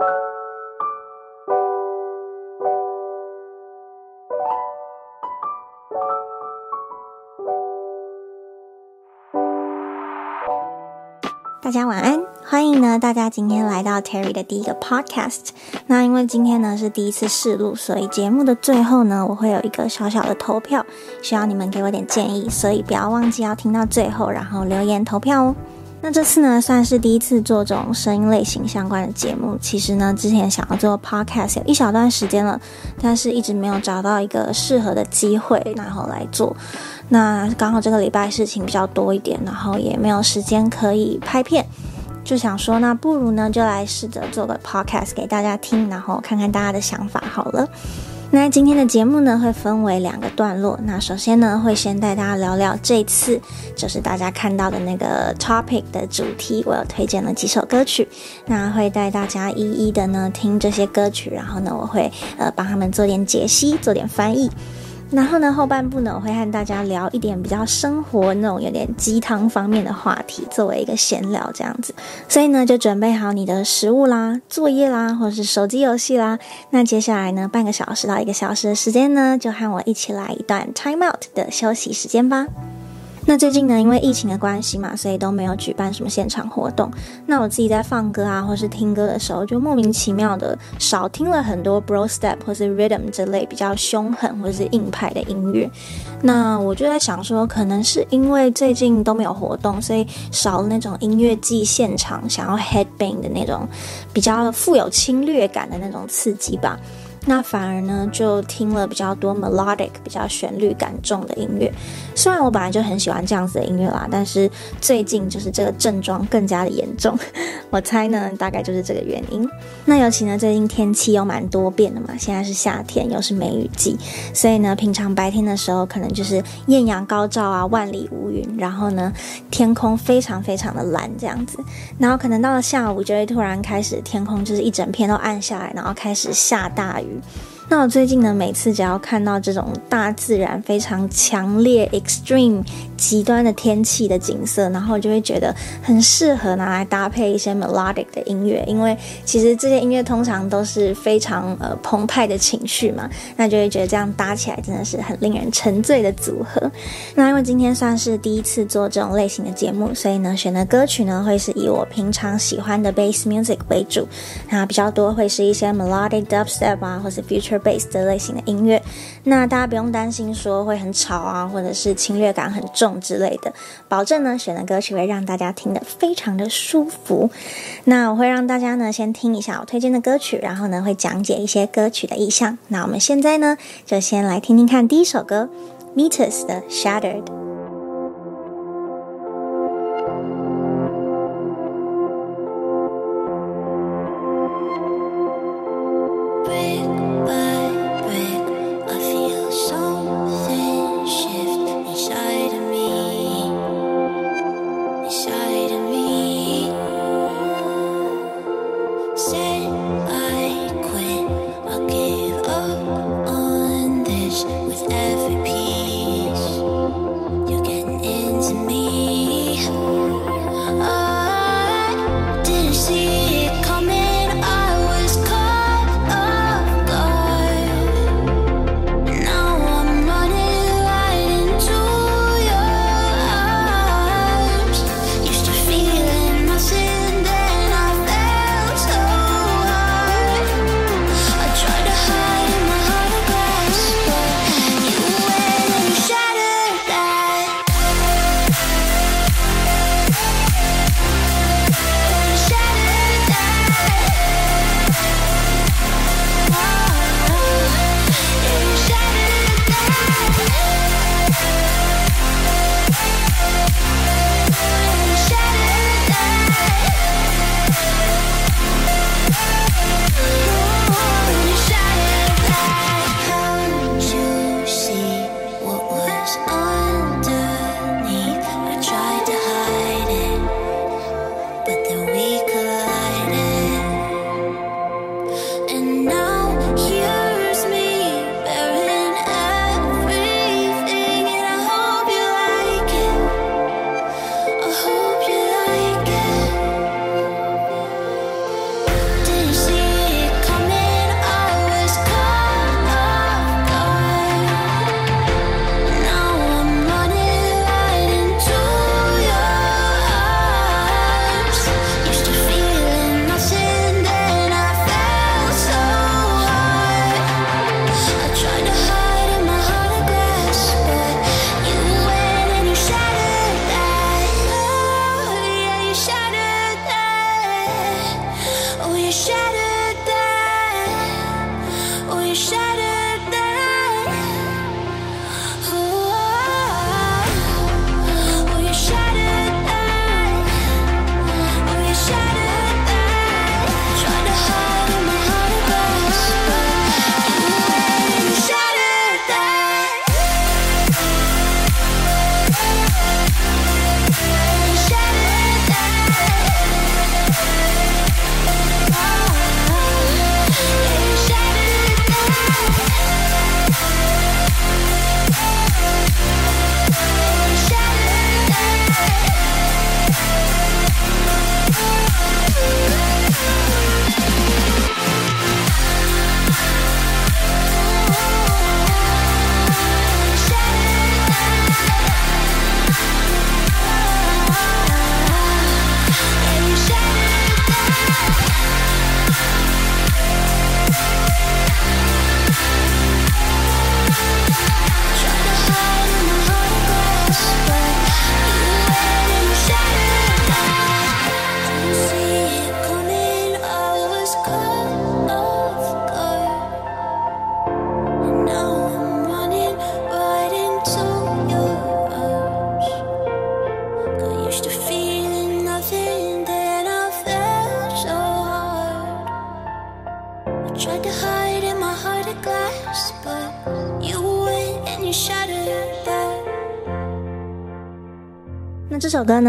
大家晚安，欢迎呢大家今天来到 Terry 的第一个 Podcast。那因为今天呢是第一次试录，所以节目的最后呢我会有一个小小的投票，需要你们给我点建议，所以不要忘记要听到最后，然后留言投票哦。那这次呢算是第一次做这种声音类型相关的节目。其实呢之前想要做 Podcast 有一小段时间了，但是一直没有找到一个适合的机会，然后来做。那刚好这个礼拜事情比较多一点，然后也没有时间可以拍片，就想说，那不如呢就来试着做个 podcast 给大家听，然后看看大家的想法好了。那今天的节目呢会分为两个段落，那首先呢会先带大家聊聊这次就是大家看到的那个 topic 的主题，我有推荐了几首歌曲，那会带大家一一的呢听这些歌曲，然后呢我会呃帮他们做点解析，做点翻译。然后呢，后半部呢，我会和大家聊一点比较生活那种有点鸡汤方面的话题，作为一个闲聊这样子。所以呢，就准备好你的食物啦、作业啦，或者是手机游戏啦。那接下来呢，半个小时到一个小时的时间呢，就和我一起来一段 time out 的休息时间吧。那最近呢，因为疫情的关系嘛，所以都没有举办什么现场活动。那我自己在放歌啊，或是听歌的时候，就莫名其妙的少听了很多 bro step 或是 rhythm 这类比较凶狠或者是硬派的音乐。那我就在想说，可能是因为最近都没有活动，所以少了那种音乐季现场想要 headbang 的那种比较富有侵略感的那种刺激吧。那反而呢，就听了比较多 melodic、比较旋律感重的音乐。虽然我本来就很喜欢这样子的音乐啦，但是最近就是这个症状更加的严重。我猜呢，大概就是这个原因。那尤其呢，最近天气又蛮多变的嘛，现在是夏天，又是梅雨季，所以呢，平常白天的时候可能就是艳阳高照啊，万里无云，然后呢，天空非常非常的蓝这样子。然后可能到了下午，就会突然开始天空就是一整片都暗下来，然后开始下大雨。to. 那我最近呢，每次只要看到这种大自然非常强烈、extreme、极端的天气的景色，然后就会觉得很适合拿来搭配一些 melodic 的音乐，因为其实这些音乐通常都是非常呃澎湃的情绪嘛，那就会觉得这样搭起来真的是很令人沉醉的组合。那因为今天算是第一次做这种类型的节目，所以呢，选的歌曲呢会是以我平常喜欢的 bass music 为主，那比较多会是一些 melodic dubstep 啊，或是 future bass 的类型的音乐。那大家不用担心说会很吵啊，或者是侵略感很重。之类的，保证呢，选的歌曲会让大家听得非常的舒服。那我会让大家呢先听一下我推荐的歌曲，然后呢会讲解一些歌曲的意象。那我们现在呢就先来听听看第一首歌，Meters 的 Shattered。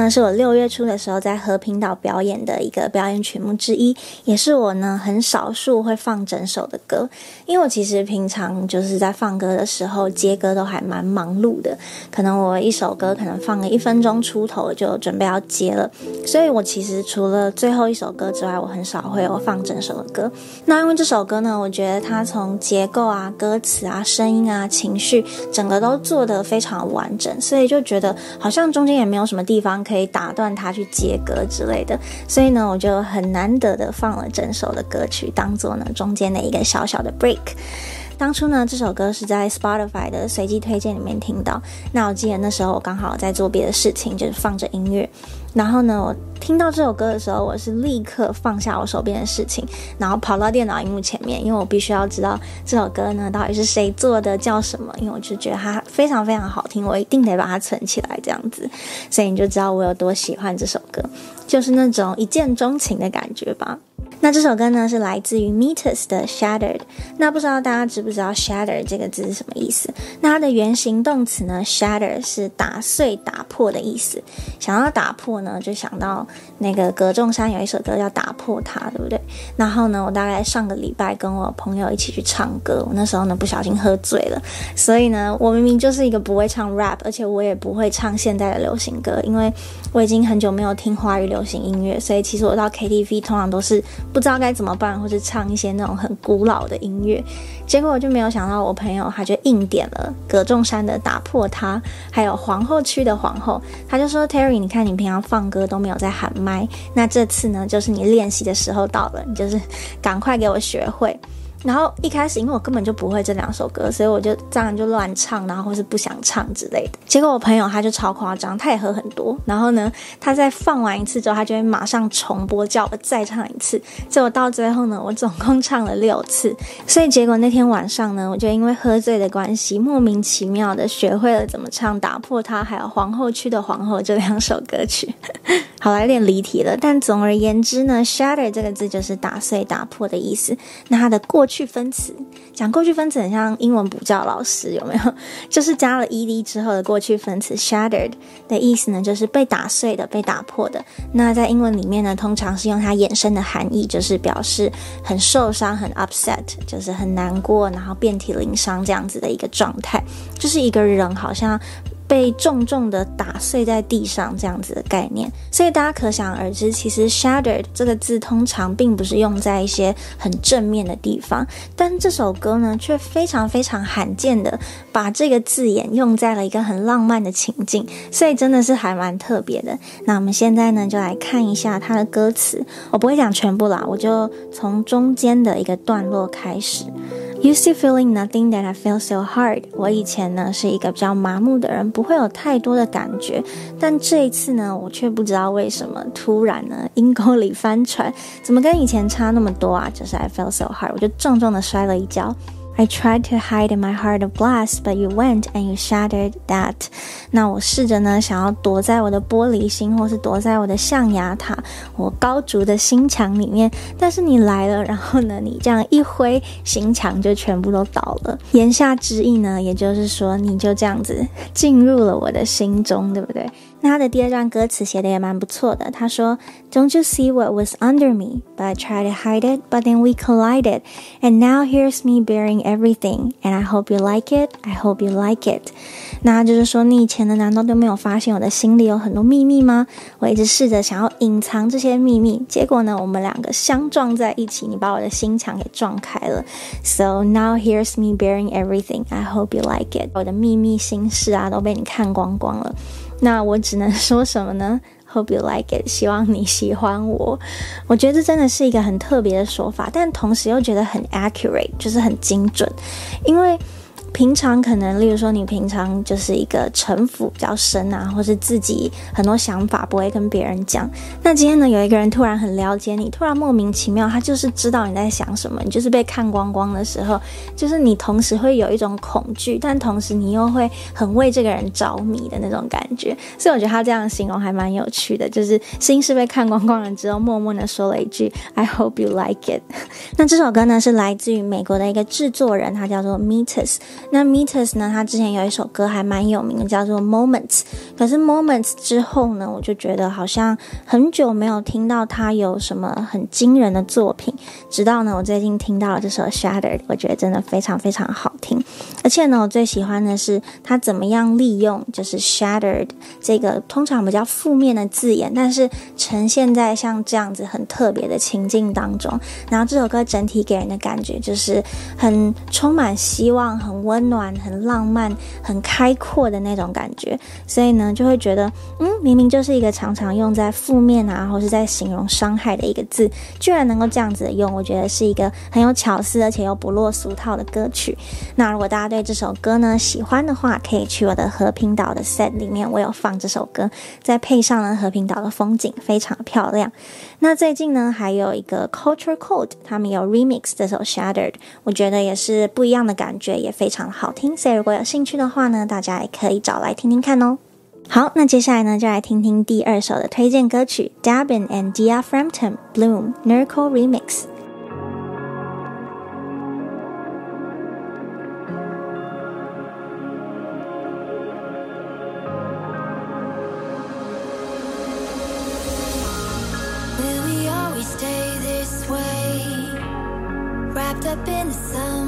呢，是我六月初的时候在和平岛表演的一个表演曲目之一，也是我呢很少数会放整首的歌。因为我其实平常就是在放歌的时候接歌都还蛮忙碌的，可能我一首歌可能放个一分钟出头就准备要接了，所以我其实除了最后一首歌之外，我很少会有放整首的歌。那因为这首歌呢，我觉得它从结构啊、歌词啊、声音啊、情绪，整个都做得非常完整，所以就觉得好像中间也没有什么。地方可以打断他去接歌之类的，所以呢，我就很难得的放了整首的歌曲，当做呢中间的一个小小的 break。当初呢，这首歌是在 Spotify 的随机推荐里面听到，那我记得那时候我刚好在做别的事情，就是放着音乐。然后呢，我听到这首歌的时候，我是立刻放下我手边的事情，然后跑到电脑荧幕前面，因为我必须要知道这首歌呢到底是谁做的，叫什么，因为我就觉得它非常非常好听，我一定得把它存起来，这样子，所以你就知道我有多喜欢这首歌，就是那种一见钟情的感觉吧。那这首歌呢，是来自于 Meters 的 Shattered。那不知道大家知不知道 Shattered 这个字是什么意思？那它的原型动词呢，Shatter 是打碎、打破的意思。想要打破呢，就想到那个葛仲山有一首歌叫《打破它》，对不对？然后呢，我大概上个礼拜跟我朋友一起去唱歌，我那时候呢不小心喝醉了，所以呢，我明明就是一个不会唱 rap，而且我也不会唱现代的流行歌，因为我已经很久没有听华语流行音乐，所以其实我到 KTV 通常都是。不知道该怎么办，或者唱一些那种很古老的音乐，结果我就没有想到，我朋友他就硬点了葛仲山的《打破他》，还有皇后区的皇后，他就说：“Terry，你看你平常放歌都没有在喊麦，那这次呢，就是你练习的时候到了，你就是赶快给我学会。”然后一开始，因为我根本就不会这两首歌，所以我就这样就乱唱，然后或是不想唱之类的。结果我朋友他就超夸张，他也喝很多。然后呢，他在放完一次之后，他就会马上重播叫我再唱一次。结果到最后呢，我总共唱了六次。所以结果那天晚上呢，我就因为喝醉的关系，莫名其妙的学会了怎么唱《打破它》还有《皇后区的皇后》这两首歌曲。好，来有点离题了。但总而言之呢，shatter 这个字就是打碎、打破的意思。那它的过去分词，讲过去分词很像英文补教老师，有没有？就是加了 ed 之后的过去分词 shattered 的意思呢，就是被打碎的、被打破的。那在英文里面呢，通常是用它衍生的含义，就是表示很受伤、很 upset，就是很难过，然后遍体鳞伤这样子的一个状态，就是一个人好像。被重重的打碎在地上，这样子的概念，所以大家可想而知，其实 shattered 这个字通常并不是用在一些很正面的地方，但这首歌呢，却非常非常罕见的把这个字眼用在了一个很浪漫的情境，所以真的是还蛮特别的。那我们现在呢，就来看一下它的歌词，我不会讲全部啦，我就从中间的一个段落开始。Used to feeling nothing that I feel so hard。我以前呢是一个比较麻木的人，不会有太多的感觉。但这一次呢，我却不知道为什么突然呢 阴沟里翻船，怎么跟以前差那么多啊？就是 I feel so hard，我就重重的摔了一跤。I tried to hide in my heart of glass, but you went and you shattered that。那我试着呢，想要躲在我的玻璃心，或是躲在我的象牙塔，我高筑的心墙里面。但是你来了，然后呢，你这样一挥，心墙就全部都倒了。言下之意呢，也就是说，你就这样子进入了我的心中，对不对？那他的第二段歌词写的也蛮不错的。他说：“Don't you see what was under me? But I tried to hide it, but then we collided, and now here's me bearing everything. And I hope you like it. I hope you like it.” 那就是说，你以前的难道都没有发现我的心里有很多秘密吗？我一直试着想要隐藏这些秘密，结果呢，我们两个相撞在一起，你把我的心墙给撞开了。So now here's me bearing everything. I hope you like it. 我的秘密心事啊，都被你看光光了。那我只能说什么呢？Hope you like it，希望你喜欢我。我觉得这真的是一个很特别的说法，但同时又觉得很 accurate，就是很精准，因为。平常可能，例如说，你平常就是一个城府比较深啊，或是自己很多想法不会跟别人讲。那今天呢，有一个人突然很了解你，突然莫名其妙，他就是知道你在想什么，你就是被看光光的时候，就是你同时会有一种恐惧，但同时你又会很为这个人着迷的那种感觉。所以我觉得他这样形容还蛮有趣的，就是心是被看光光了之后，默默的说了一句 “I hope you like it”。那这首歌呢，是来自于美国的一个制作人，他叫做 Metis。那 Meters 呢？他之前有一首歌还蛮有名的，叫做 Moments。可是 Moments 之后呢，我就觉得好像很久没有听到他有什么很惊人的作品。直到呢，我最近听到了这首 Shattered，我觉得真的非常非常好听。而且呢，我最喜欢的是他怎么样利用就是 Shattered 这个通常比较负面的字眼，但是呈现在像这样子很特别的情境当中。然后这首歌整体给人的感觉就是很充满希望，很温。温暖、很浪漫、很开阔的那种感觉，所以呢，就会觉得，嗯，明明就是一个常常用在负面啊，或是在形容伤害的一个字，居然能够这样子用，我觉得是一个很有巧思，而且又不落俗套的歌曲。那如果大家对这首歌呢喜欢的话，可以去我的和平岛的 set 里面，我有放这首歌，再配上了和平岛的风景，非常漂亮。那最近呢，还有一个 Culture Code，他们有 remix 这首 Shattered，我觉得也是不一样的感觉，也非常好听，所以如果有兴趣的话呢，大家也可以找来听听看哦。好，那接下来呢，就来听听第二首的推荐歌曲《Dabin and Dia Frampton Bloom n i r c o Remix》。Up in the sun.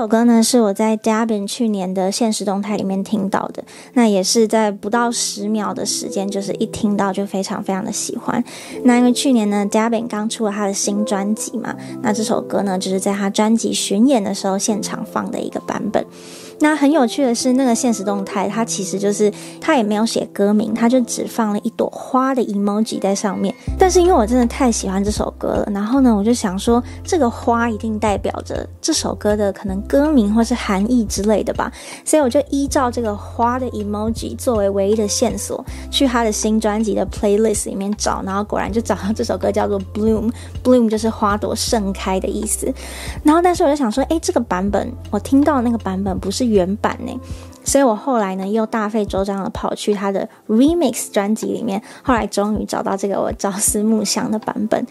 首歌呢，是我在 Dabin 去年的现实动态里面听到的，那也是在不到十秒的时间，就是一听到就非常非常的喜欢。那因为去年呢，Dabin 刚出了他的新专辑嘛，那这首歌呢，就是在他专辑巡演的时候现场放的一个版本。那很有趣的是，那个现实动态，它其实就是它也没有写歌名，它就只放了一朵花的 emoji 在上面。但是因为我真的太喜欢这首歌了，然后呢，我就想说，这个花一定代表着这首歌的可能歌名或是含义之类的吧。所以我就依照这个花的 emoji 作为唯一的线索，去他的新专辑的 playlist 里面找，然后果然就找到这首歌叫做 Bloom，Bloom 就是花朵盛开的意思。然后但是我就想说，诶，这个版本我听到的那个版本不是。原版呢？所以我后来呢，又大费周章的跑去他的 remix 专辑里面，后来终于找到这个我朝思暮想的版本。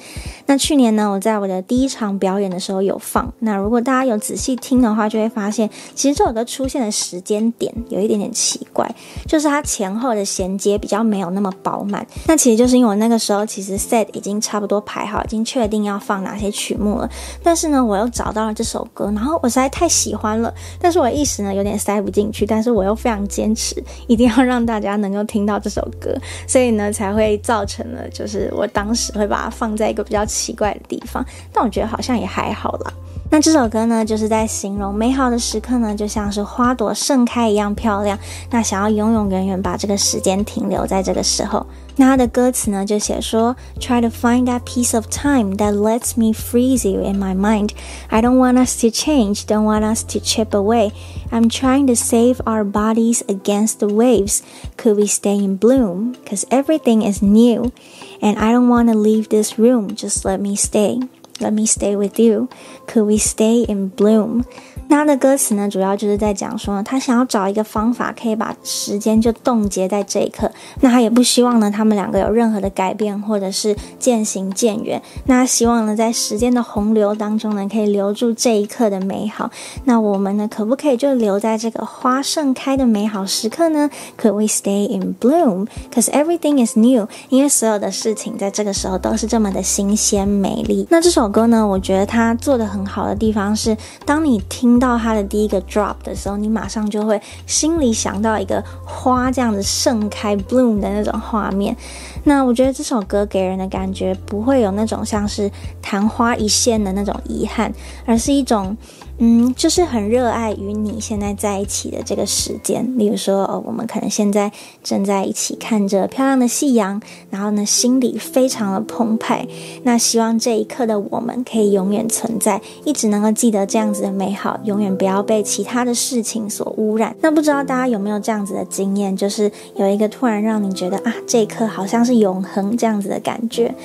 那去年呢，我在我的第一场表演的时候有放。那如果大家有仔细听的话，就会发现，其实这首歌出现的时间点有一点点奇怪，就是它前后的衔接比较没有那么饱满。那其实就是因为我那个时候其实 set 已经差不多排好，已经确定要放哪些曲目了。但是呢，我又找到了这首歌，然后我实在太喜欢了，但是我一时呢有点塞不进去，但是。我又非常坚持，一定要让大家能够听到这首歌，所以呢，才会造成了就是我当时会把它放在一个比较奇怪的地方，但我觉得好像也还好啦。那这首歌呢，就是在形容美好的时刻呢，就像是花朵盛开一样漂亮。那想要永永远远把这个时间停留在这个时候。那它的歌词呢，就写说：Try to find that piece of time that lets me freeze you in my mind. I don't want us to change, don't want us to chip away. I'm trying to save our bodies against the waves. Could we stay in bloom? Cause everything is new. And I don't want to leave this room. Just let me stay. Let me stay with you. Could we stay in bloom? 那他的歌词呢，主要就是在讲说，他想要找一个方法，可以把时间就冻结在这一刻。那他也不希望呢，他们两个有任何的改变，或者是渐行渐远。那他希望呢，在时间的洪流当中呢，可以留住这一刻的美好。那我们呢，可不可以就留在这个花盛开的美好时刻呢？Could we stay in bloom? Cause everything is new. 因为所有的事情在这个时候都是这么的新鲜美丽。那这首歌呢，我觉得他做的很好的地方是，当你听。到它的第一个 drop 的时候，你马上就会心里想到一个花这样子盛开 bloom 的那种画面。那我觉得这首歌给人的感觉不会有那种像是昙花一现的那种遗憾，而是一种。嗯，就是很热爱与你现在在一起的这个时间。例如说，哦，我们可能现在正在一起看着漂亮的夕阳，然后呢，心里非常的澎湃。那希望这一刻的我们可以永远存在，一直能够记得这样子的美好，永远不要被其他的事情所污染。那不知道大家有没有这样子的经验，就是有一个突然让你觉得啊，这一刻好像是永恒这样子的感觉。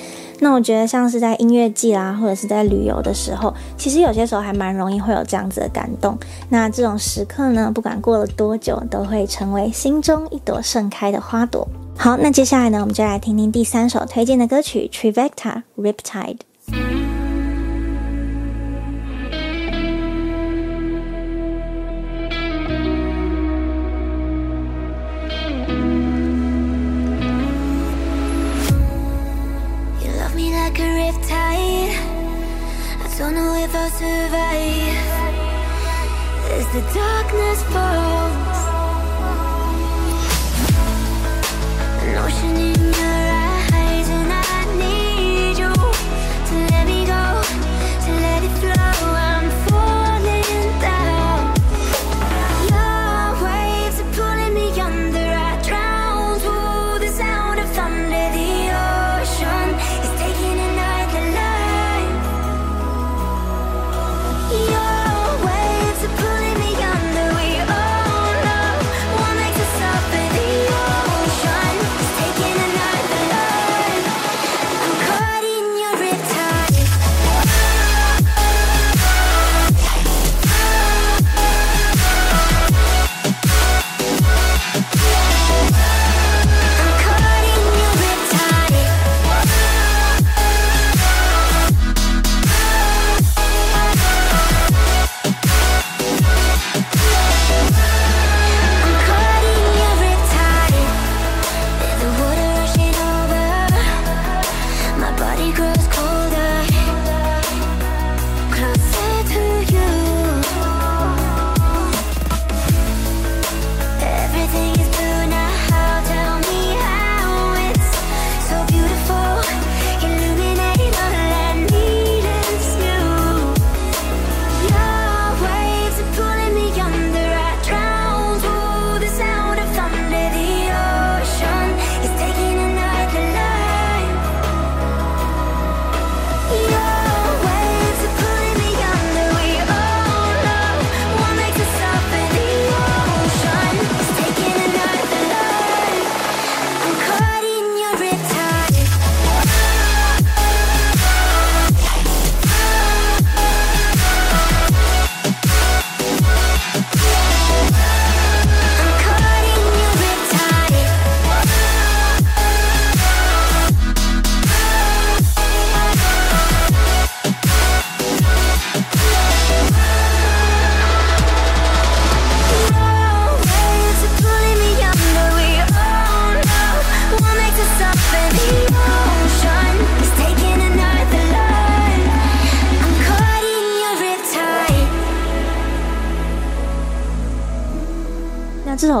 那我觉得像是在音乐季啦，或者是在旅游的时候，其实有些时候还蛮容易会有这样子的感动。那这种时刻呢，不管过了多久，都会成为心中一朵盛开的花朵。好，那接下来呢，我们就来听听第三首推荐的歌曲 Trivecta Riptide。know if I'll survive as the darkness falls.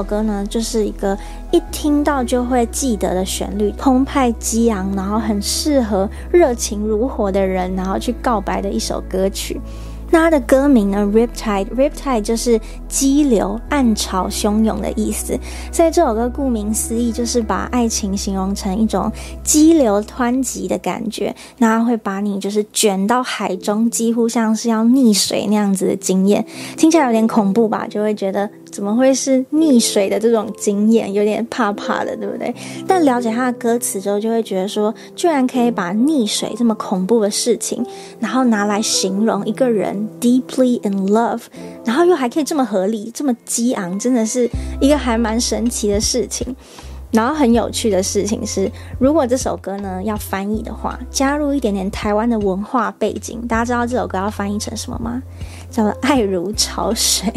歌呢，就是一个一听到就会记得的旋律，澎湃激昂，然后很适合热情如火的人，然后去告白的一首歌曲。那它的歌名呢，Riptide，Riptide 就是激流、暗潮汹涌的意思。所以这首歌顾名思义，就是把爱情形容成一种激流湍急的感觉。那它会把你就是卷到海中，几乎像是要溺水那样子的经验，听起来有点恐怖吧？就会觉得。怎么会是溺水的这种经验，有点怕怕的，对不对？但了解他的歌词之后，就会觉得说，居然可以把溺水这么恐怖的事情，然后拿来形容一个人 deeply in love，然后又还可以这么合理、这么激昂，真的是一个还蛮神奇的事情。然后很有趣的事情是，如果这首歌呢要翻译的话，加入一点点台湾的文化背景，大家知道这首歌要翻译成什么吗？叫做“爱如潮水”。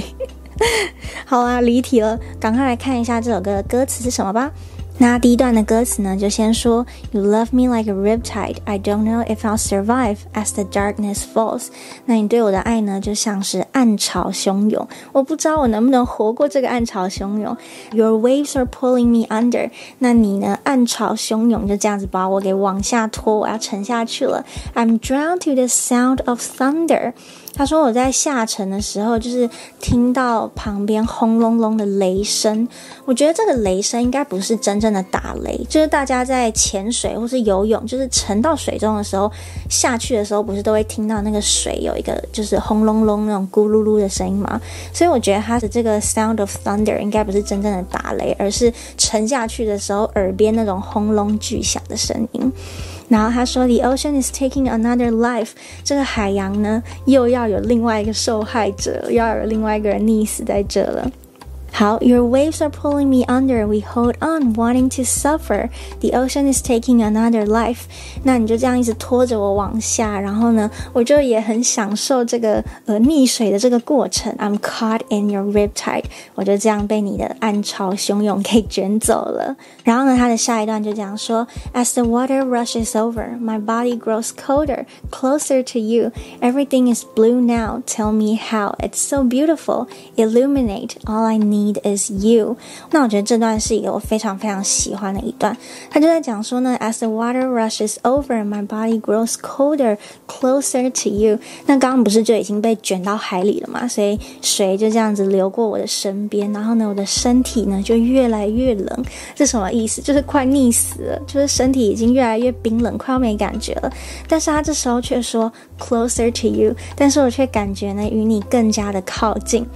好啊，离题了，赶快来看一下这首歌的歌词是什么吧。那第一段的歌词呢，就先说 You love me like a riptide, I don't know if I'll survive as the darkness falls。那你对我的爱呢，就像是暗潮汹涌，我不知道我能不能活过这个暗潮汹涌。Your waves are pulling me under。那你呢，暗潮汹涌就这样子把我给往下拖，我要沉下去了。I'm drowned to the sound of thunder。 他说我在下沉的时候，就是听到旁边轰隆隆的雷声。我觉得这个雷声应该不是真正的打雷，就是大家在潜水或是游泳，就是沉到水中的时候，下去的时候不是都会听到那个水有一个就是轰隆隆那种咕噜噜的声音吗？所以我觉得他的这个 sound of thunder 应该不是真正的打雷，而是沉下去的时候耳边那种轰隆巨响的声音。然后他说：“The ocean is taking another life。”这个海洋呢，又要有另外一个受害者，又要有另外一个人溺死在这了。好，Your waves are pulling me under. We hold on, wanting to suffer. The ocean is taking another life. 那你就这样一直拖着我往下，然后呢，我就也很享受这个呃溺水的这个过程。I'm caught in your riptide. 我就这样被你的暗潮汹涌给卷走了。然后呢，他的下一段就这样说：As the water rushes over, my body grows colder, closer to you. Everything is blue now. Tell me how. It's so beautiful. Illuminate all I need. Need is you。那我觉得这段是一个我非常非常喜欢的一段。他就在讲说呢，As the water rushes over, my body grows colder, closer to you。那刚刚不是就已经被卷到海里了嘛？所以水就这样子流过我的身边，然后呢，我的身体呢就越来越冷。这什么意思？就是快溺死了，就是身体已经越来越冰冷，快要没感觉了。但是他这时候却说 closer to you，但是我却感觉呢与你更加的靠近。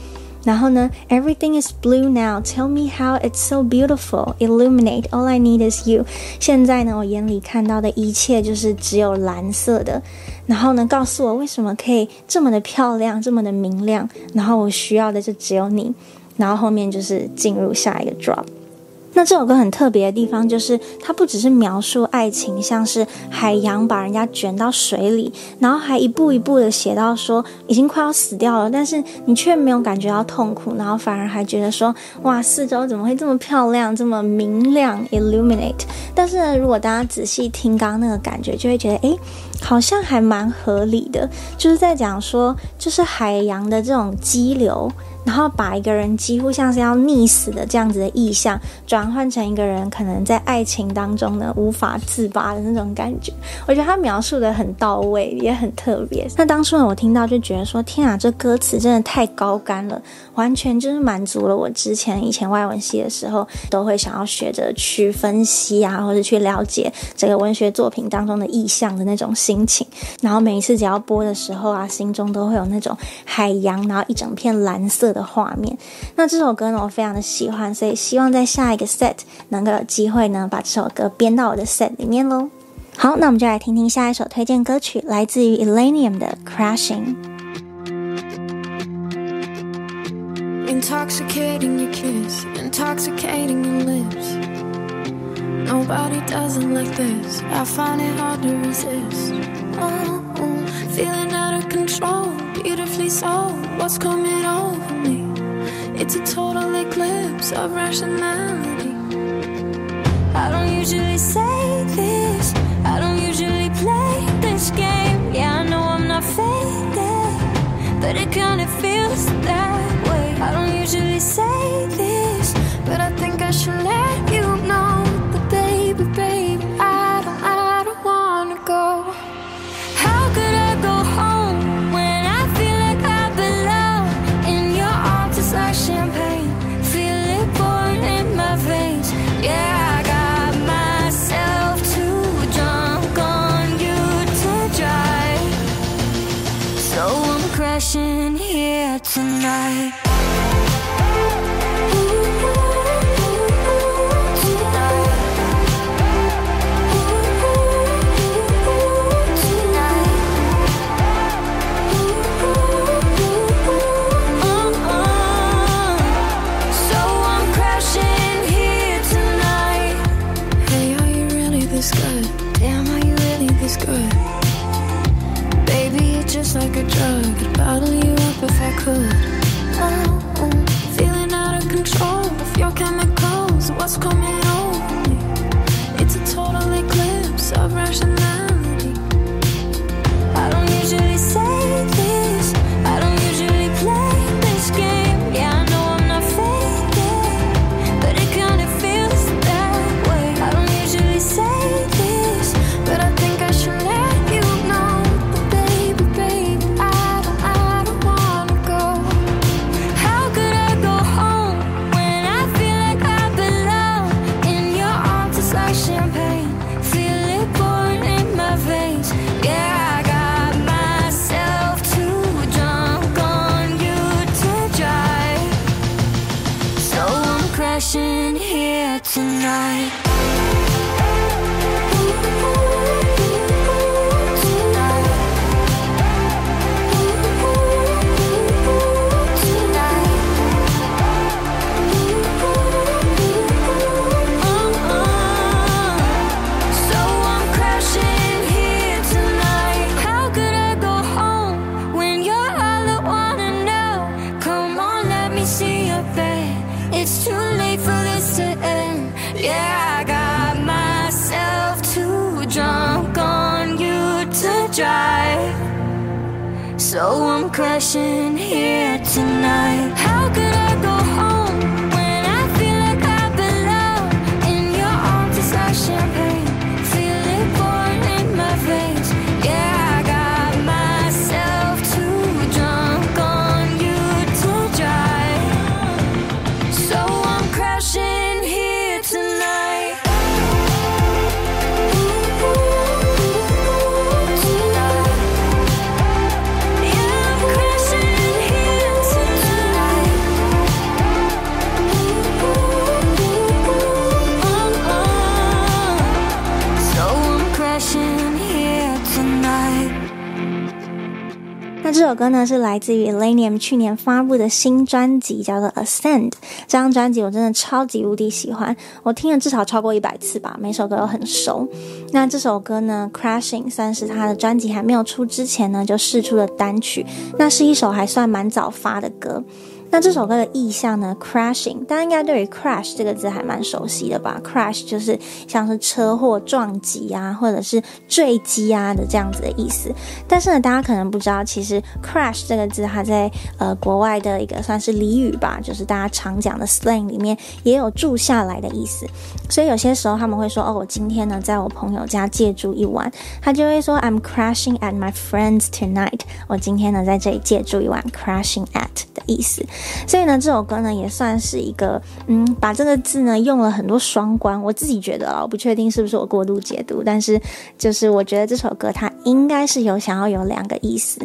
然后呢，Everything is blue now. Tell me how it's so beautiful. Illuminate. All I need is you. 现在呢，我眼里看到的一切就是只有蓝色的。然后呢，告诉我为什么可以这么的漂亮，这么的明亮。然后我需要的就只有你。然后后面就是进入下一个 drop。那这首歌很特别的地方，就是它不只是描述爱情，像是海洋把人家卷到水里，然后还一步一步的写到说已经快要死掉了，但是你却没有感觉到痛苦，然后反而还觉得说哇，四周怎么会这么漂亮，这么明亮，illuminate。但是呢，如果大家仔细听刚刚那个感觉，就会觉得诶，好像还蛮合理的，就是在讲说，就是海洋的这种激流。然后把一个人几乎像是要溺死的这样子的意象，转换成一个人可能在爱情当中呢无法自拔的那种感觉，我觉得他描述的很到位，也很特别。那当初呢，我听到就觉得说，天啊，这歌词真的太高干了，完全就是满足了我之前以前外文系的时候都会想要学着去分析啊，或者去了解这个文学作品当中的意象的那种心情。然后每一次只要播的时候啊，心中都会有那种海洋，然后一整片蓝色的画面，那这首歌呢，我非常的喜欢，所以希望在下一个 set 能够有机会呢，把这首歌编到我的 set 里面喽。好，那我们就来听听下一首推荐歌曲，来自于 Illenium 的 Crashing。Intoxicating your kiss, intoxicating your lips. Nobody does it like this. I find it hard to resist. Oh, oh, feeling out of control, beautifully so. What's coming over me? It's a total eclipse of rationality. I don't usually say this, I don't usually play this game. Yeah, I know I'm not fading, but it kinda feels that way. I don't usually say this, but I think I should let could. Crashing here tonight. 这首歌呢，是来自于 Elenium 去年发布的新专辑，叫做《Ascend》。这张专辑我真的超级无敌喜欢，我听了至少超过一百次吧，每首歌都很熟。那这首歌呢，《Crashing》算是他的专辑还没有出之前呢，就试出了单曲。那是一首还算蛮早发的歌。那这首歌的意象呢？Crashing，大家应该对于 crash 这个字还蛮熟悉的吧？Crash 就是像是车祸撞击啊，或者是坠机啊的这样子的意思。但是呢，大家可能不知道，其实 crash 这个字它在呃国外的一个算是俚语吧，就是大家常讲的 slang 里面也有住下来的意思。所以有些时候他们会说：“哦，我今天呢在我朋友家借住一晚。”他就会说：“I'm crashing at my friend's tonight。”我今天呢在这里借住一晚，crashing at 的意思。所以呢，这首歌呢也算是一个，嗯，把这个字呢用了很多双关。我自己觉得啊，我不确定是不是我过度解读，但是就是我觉得这首歌它应该是有想要有两个意思。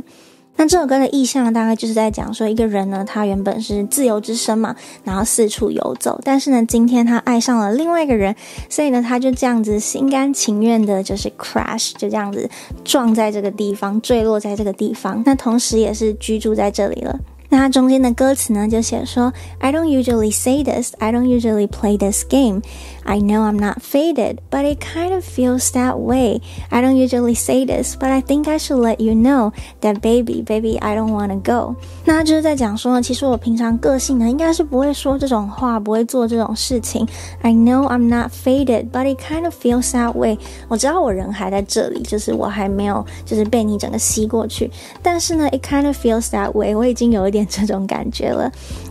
那这首歌的意象大概就是在讲说，一个人呢，他原本是自由之身嘛，然后四处游走，但是呢，今天他爱上了另外一个人，所以呢，他就这样子心甘情愿的，就是 crash，就这样子撞在这个地方，坠落在这个地方，那同时也是居住在这里了。那它中间的歌词呢，就写说：I don't usually say this, I don't usually play this game. I know I'm not faded, but it kind of feels that way. I don't usually say this, but I think I should let you know that baby, baby, I don't wanna go. 那就是在讲说呢，其实我平常个性呢，应该是不会说这种话，不会做这种事情。I know I'm not faded, but it kind of feels that way. 我知道我人还在这里，就是我还没有，就是被你整个吸过去。但是呢，it kind of feels that way. 我已经有一点这种感觉了。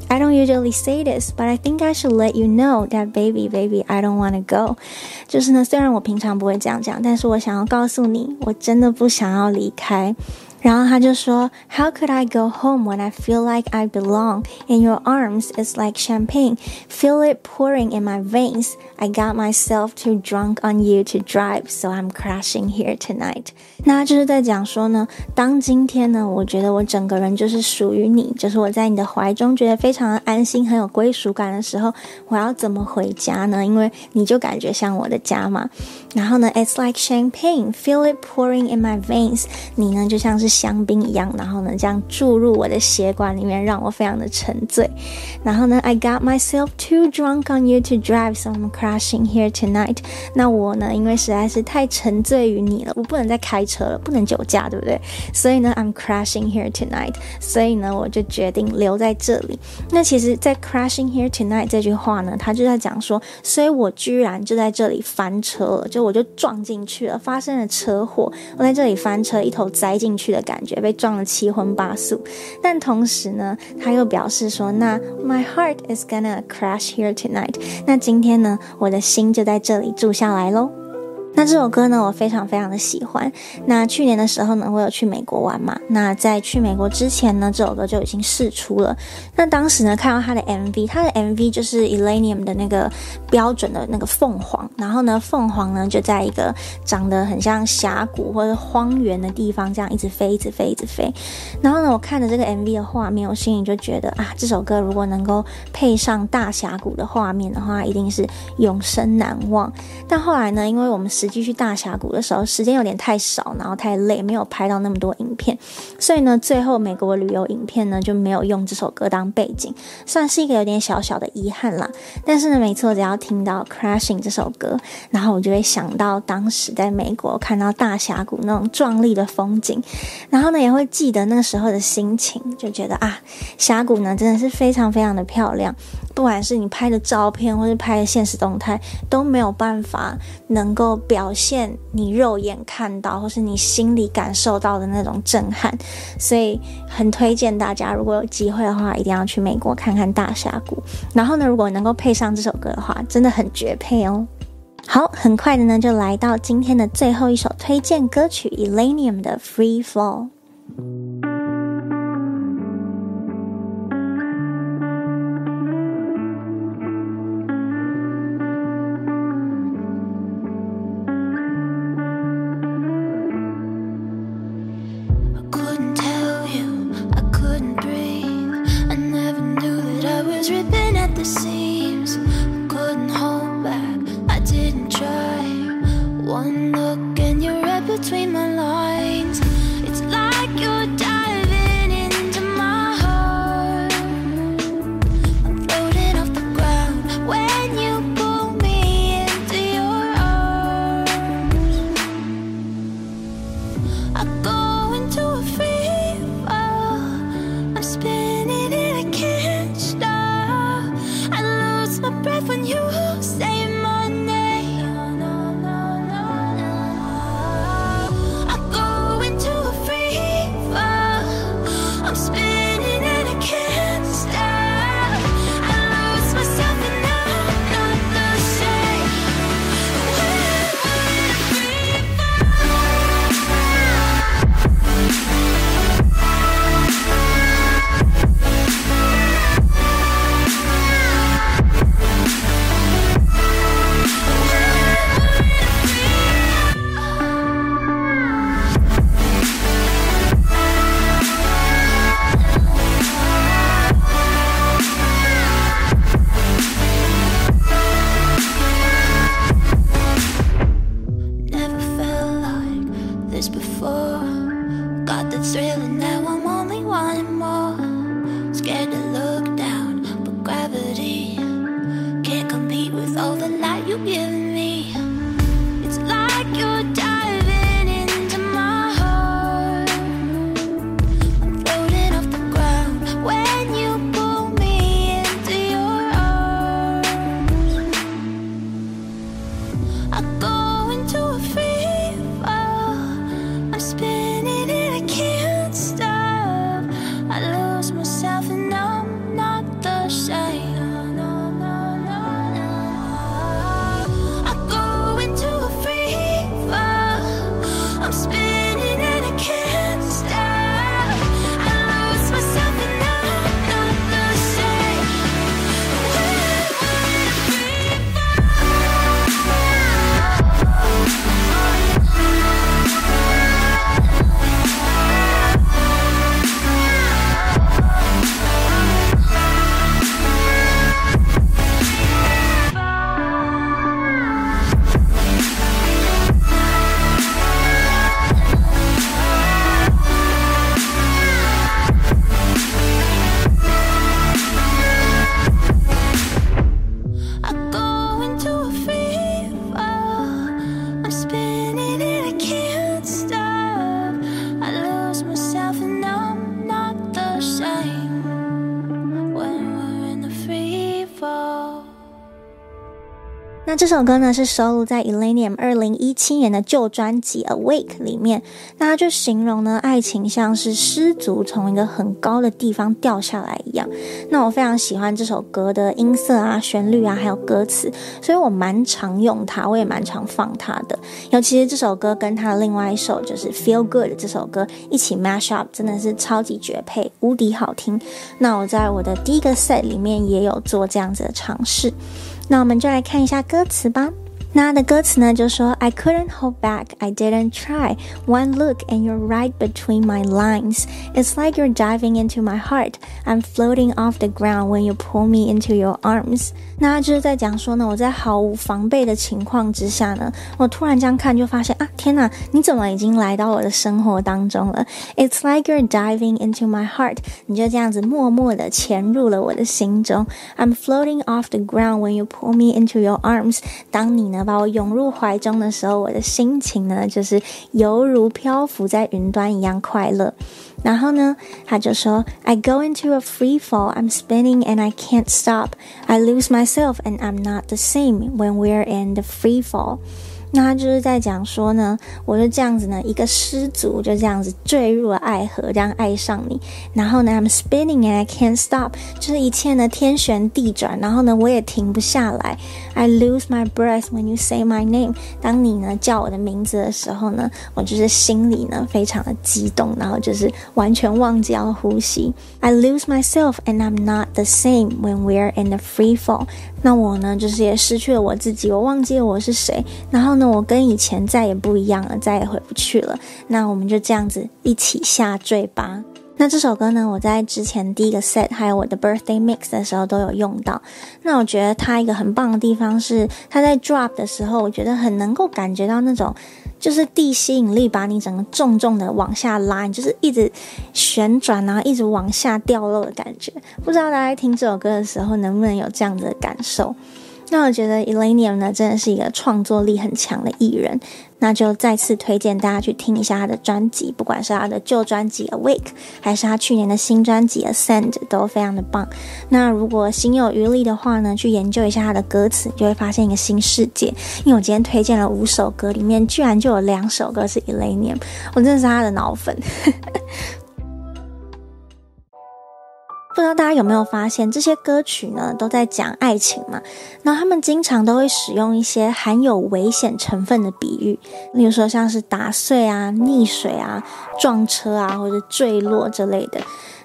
I don't usually say this, but I think I should let you know that baby, baby, I don't wanna go. 就是呢，虽然我平常不会这样讲，但是我想要告诉你，我真的不想要离开。 然后他就说，How could I go home when I feel like I belong in your arms? It's like champagne, feel it pouring in my veins. I got myself too drunk on you to drive, so I'm crashing here tonight. 那就是在讲说呢，当今天呢，我觉得我整个人就是属于你，就是我在你的怀中觉得非常的安心，很有归属感的时候，我要怎么回家呢？因为你就感觉像我的家嘛。 然后呢，It's like champagne, feel it pouring in my veins. 你呢就像是香槟一样，然后呢这样注入我的血管里面，让我非常的沉醉。然后呢，I got myself too drunk on you to drive, so I'm crashing here tonight. 那我呢，因为实在是太沉醉于你了，我不能再开车。了，不能酒驾，对不对？所以呢，I'm crashing here tonight。所以呢，我就决定留在这里。那其实，在 crashing here tonight 这句话呢，他就在讲说，所以我居然就在这里翻车了，就我就撞进去了，发生了车祸。我在这里翻车，一头栽进去的感觉，被撞得七荤八素。但同时呢，他又表示说，那 My heart is gonna crash here tonight。那今天呢，我的心就在这里住下来喽。那这首歌呢，我非常非常的喜欢。那去年的时候呢，我有去美国玩嘛。那在去美国之前呢，这首歌就已经试出了。那当时呢，看到他的 MV，他的 MV 就是 Illenium 的那个标准的那个凤凰。然后呢，凤凰呢就在一个长得很像峡谷或者荒原的地方，这样一直飞，一直飞，一直飞。然后呢，我看着这个 MV 的画面，我心里就觉得啊，这首歌如果能够配上大峡谷的画面的话，一定是永生难忘。但后来呢，因为我们是实际去大峡谷的时候，时间有点太少，然后太累，没有拍到那么多影片，所以呢，最后美国旅游影片呢就没有用这首歌当背景，算是一个有点小小的遗憾啦。但是呢，每次我只要听到《Crashing》这首歌，然后我就会想到当时在美国看到大峡谷那种壮丽的风景，然后呢，也会记得那个时候的心情，就觉得啊，峡谷呢真的是非常非常的漂亮。不管是你拍的照片，或是拍的现实动态，都没有办法能够表表现你肉眼看到或是你心里感受到的那种震撼，所以很推荐大家，如果有机会的话，一定要去美国看看大峡谷。然后呢，如果能够配上这首歌的话，真的很绝配哦。好，很快的呢，就来到今天的最后一首推荐歌曲，Elenium 的 Free Fall。这首歌呢是收录在 Illenium 二零一七年的旧专辑《Awake》里面。那它就形容呢，爱情像是失足从一个很高的地方掉下来一样。那我非常喜欢这首歌的音色啊、旋律啊，还有歌词，所以我蛮常用它，我也蛮常放它的。尤其是这首歌跟它的另外一首就是《Feel Good》这首歌一起 mash up，真的是超级绝配，无敌好听。那我在我的第一个 set 里面也有做这样子的尝试。那我们就来看一下歌词吧。那的歌词呢，就说 I couldn't hold back, I didn't try. One look and you're right between my lines. It's like you're diving into my heart. I'm floating off the ground when you pull me into your arms. 那就是在讲说呢，我在毫无防备的情况之下呢，我突然这样看就发现啊，天哪，你怎么已经来到我的生活当中了？It's like you're diving into my heart. 你就这样子默默的潜入了我的心中。I'm floating off the ground when you pull me into your arms. 当你呢，把我拥入怀中的时候，我的心情呢，就是犹如漂浮在云端一样快乐。然后呢，他就说：“I go into a free fall, I'm spinning and I can't stop. I lose myself and I'm not the same when we're in the free fall.” 那他就是在讲说呢，我就这样子呢，一个失足就这样子坠入了爱河，这样爱上你。然后呢，I'm spinning and I can't stop，就是一切呢天旋地转。然后呢，我也停不下来。I lose my breath when you say my name。当你呢叫我的名字的时候呢，我就是心里呢非常的激动，然后就是完全忘记要呼吸。I lose myself and I'm not the same when we're in the free fall。那我呢就是也失去了我自己，我忘记了我是谁。然后呢，我跟以前再也不一样了，再也回不去了。那我们就这样子一起下坠吧。那这首歌呢，我在之前第一个 set 还有我的 birthday mix 的时候都有用到。那我觉得它一个很棒的地方是，它在 drop 的时候，我觉得很能够感觉到那种就是地吸引力把你整个重重的往下拉，你就是一直旋转，然后一直往下掉落的感觉。不知道大家听这首歌的时候能不能有这样子的感受？那我觉得 Illenium 呢，真的是一个创作力很强的艺人，那就再次推荐大家去听一下他的专辑，不管是他的旧专辑 Awake，还是他去年的新专辑 Ascend，都非常的棒。那如果心有余力的话呢，去研究一下他的歌词，就会发现一个新世界。因为我今天推荐了五首歌，里面居然就有两首歌是 Illenium，我真的是他的脑粉。不知道大家有没有发现，这些歌曲呢都在讲爱情嘛？那他们经常都会使用一些含有危险成分的比喻，例如说像是打碎啊、溺水啊、撞车啊，或者坠落之类的。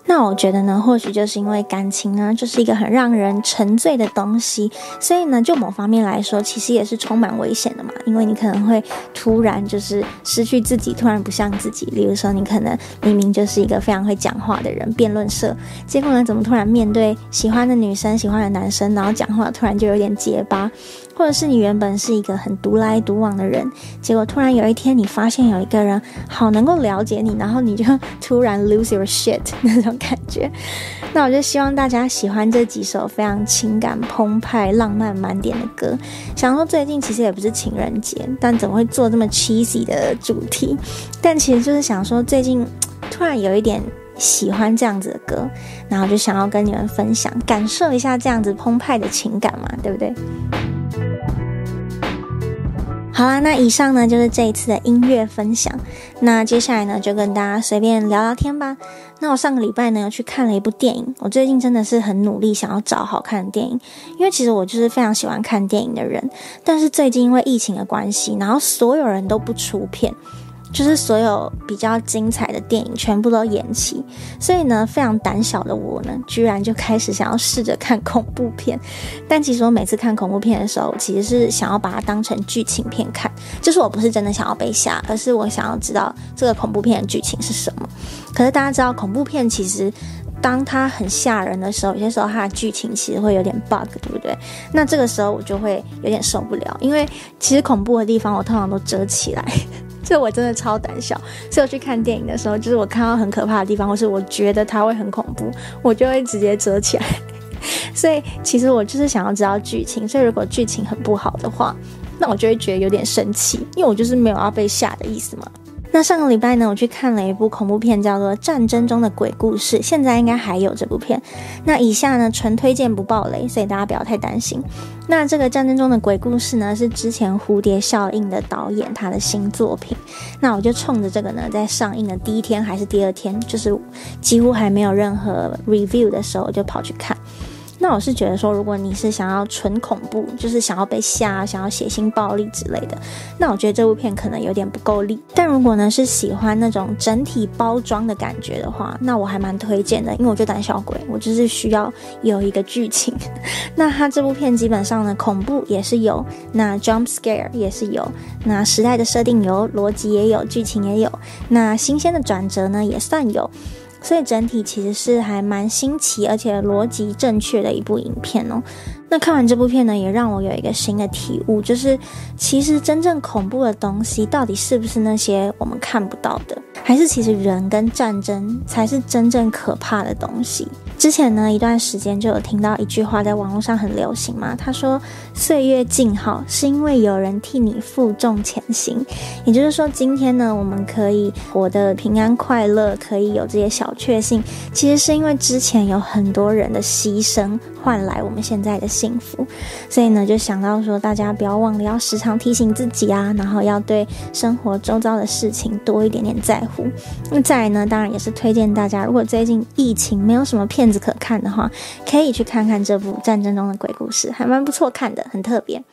那我觉得呢，或许就是因为感情呢，就是一个很让人沉醉的东西，所以呢，就某方面来说，其实也是充满危险的嘛。因为你可能会突然就是失去自己，突然不像自己。例如说，你可能明明就是一个非常会讲话的人，辩论社，结果呢，怎么突然面对喜欢的女生、喜欢的男生，然后讲话突然就有点结巴。或者是你原本是一个很独来独往的人，结果突然有一天你发现有一个人好能够了解你，然后你就突然 lose your shit 那种感觉。那我就希望大家喜欢这几首非常情感澎湃、浪漫满点的歌。想说最近其实也不是情人节，但怎么会做这么 cheesy 的主题？但其实就是想说最近突然有一点喜欢这样子的歌，然后就想要跟你们分享，感受一下这样子澎湃的情感嘛，对不对？好啦，那以上呢就是这一次的音乐分享。那接下来呢，就跟大家随便聊聊天吧。那我上个礼拜呢，去看了一部电影。我最近真的是很努力想要找好看的电影，因为其实我就是非常喜欢看电影的人。但是最近因为疫情的关系，然后所有人都不出片。就是所有比较精彩的电影全部都延期，所以呢，非常胆小的我呢，居然就开始想要试着看恐怖片。但其实我每次看恐怖片的时候，其实是想要把它当成剧情片看，就是我不是真的想要被吓，而是我想要知道这个恐怖片的剧情是什么。可是大家知道，恐怖片其实当它很吓人的时候，有些时候它的剧情其实会有点 bug，对不对？那这个时候我就会有点受不了，因为其实恐怖的地方我通常都遮起来。这我真的超胆小，所以我去看电影的时候，就是我看到很可怕的地方，或是我觉得它会很恐怖，我就会直接遮起来。所以其实我就是想要知道剧情，所以如果剧情很不好的话，那我就会觉得有点生气，因为我就是没有要被吓的意思嘛。那上个礼拜呢，我去看了一部恐怖片，叫做《战争中的鬼故事》，现在应该还有这部片。那以下呢，纯推荐不爆雷，所以大家不要太担心。那这个《战争中的鬼故事》呢，是之前蝴蝶效应的导演他的新作品。那我就冲着这个呢，在上映的第一天还是第二天，就是几乎还没有任何 review 的时候，我就跑去看。那我是觉得说，如果你是想要纯恐怖，就是想要被吓、想要血腥暴力之类的，那我觉得这部片可能有点不够力。但如果呢是喜欢那种整体包装的感觉的话，那我还蛮推荐的，因为我就胆小鬼，我就是需要有一个剧情。那它这部片基本上呢，恐怖也是有，那 jump scare 也是有，那时代的设定有，逻辑也有，剧情也有，那新鲜的转折呢也算有。所以整体其实是还蛮新奇，而且逻辑正确的一部影片哦。那看完这部片呢，也让我有一个新的体悟，就是其实真正恐怖的东西，到底是不是那些我们看不到的，还是其实人跟战争才是真正可怕的东西？之前呢，一段时间就有听到一句话在网络上很流行嘛，他说：“岁月静好，是因为有人替你负重前行。”也就是说，今天呢，我们可以活得平安快乐，可以有这些小确幸，其实是因为之前有很多人的牺牲。换来我们现在的幸福。所以呢，就想到说，大家不要忘了要时常提醒自己啊，然后要对生活周遭的事情多一点点在乎。那再来呢，当然也是推荐大家，如果最近疫情没有什么片子可看的话，可以去看看这部《战争中的鬼故事》，还蛮不错看的，很特别。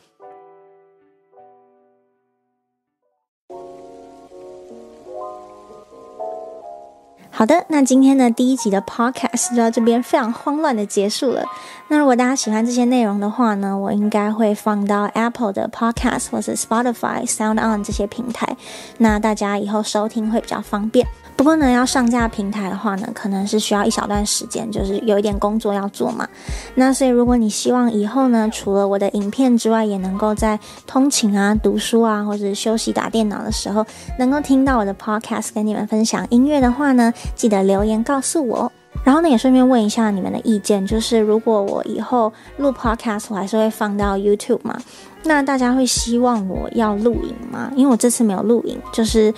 好的，那今天的第一集的 podcast 就到这边非常慌乱的结束了。那如果大家喜欢这些内容的话呢，我应该会放到 Apple 的 podcast 或者 Spotify、SoundOn 这些平台，那大家以后收听会比较方便。不过呢，要上架平台的话呢，可能是需要一小段时间，就是有一点工作要做嘛。那所以，如果你希望以后呢，除了我的影片之外，也能够在通勤啊、读书啊，或者休息打电脑的时候，能够听到我的 podcast，跟你们分享音乐的话呢，记得留言告诉我。然后呢，也顺便问一下你们的意见，就是如果我以后录 podcast，我还是会放到 YouTube 嘛？那大家会希望我要录影吗？因为我这次没有录影，就是。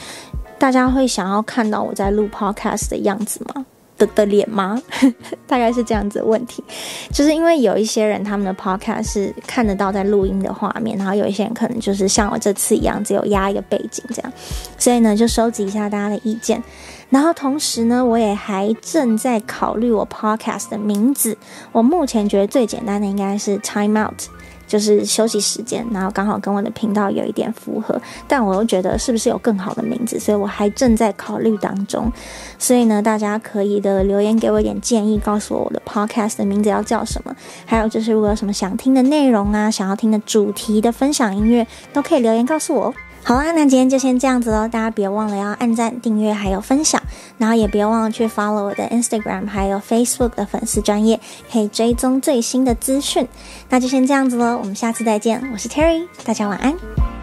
大家会想要看到我在录 podcast 的样子吗？的的脸吗？大概是这样子的问题，就是因为有一些人他们的 podcast 是看得到在录音的画面，然后有一些人可能就是像我这次一样，只有压一个背景这样，所以呢就收集一下大家的意见，然后同时呢我也还正在考虑我 podcast 的名字，我目前觉得最简单的应该是 Time Out。就是休息时间，然后刚好跟我的频道有一点符合，但我又觉得是不是有更好的名字，所以我还正在考虑当中。所以呢，大家可以的留言给我一点建议，告诉我我的 podcast 的名字要叫什么。还有就是，如果有什么想听的内容啊，想要听的主题的分享音乐，都可以留言告诉我。好啦，那今天就先这样子喽。大家别忘了要按赞、订阅还有分享，然后也别忘了去 follow 我的 Instagram 还有 Facebook 的粉丝专业，可以追踪最新的资讯。那就先这样子喽，我们下次再见。我是 Terry，大家晚安。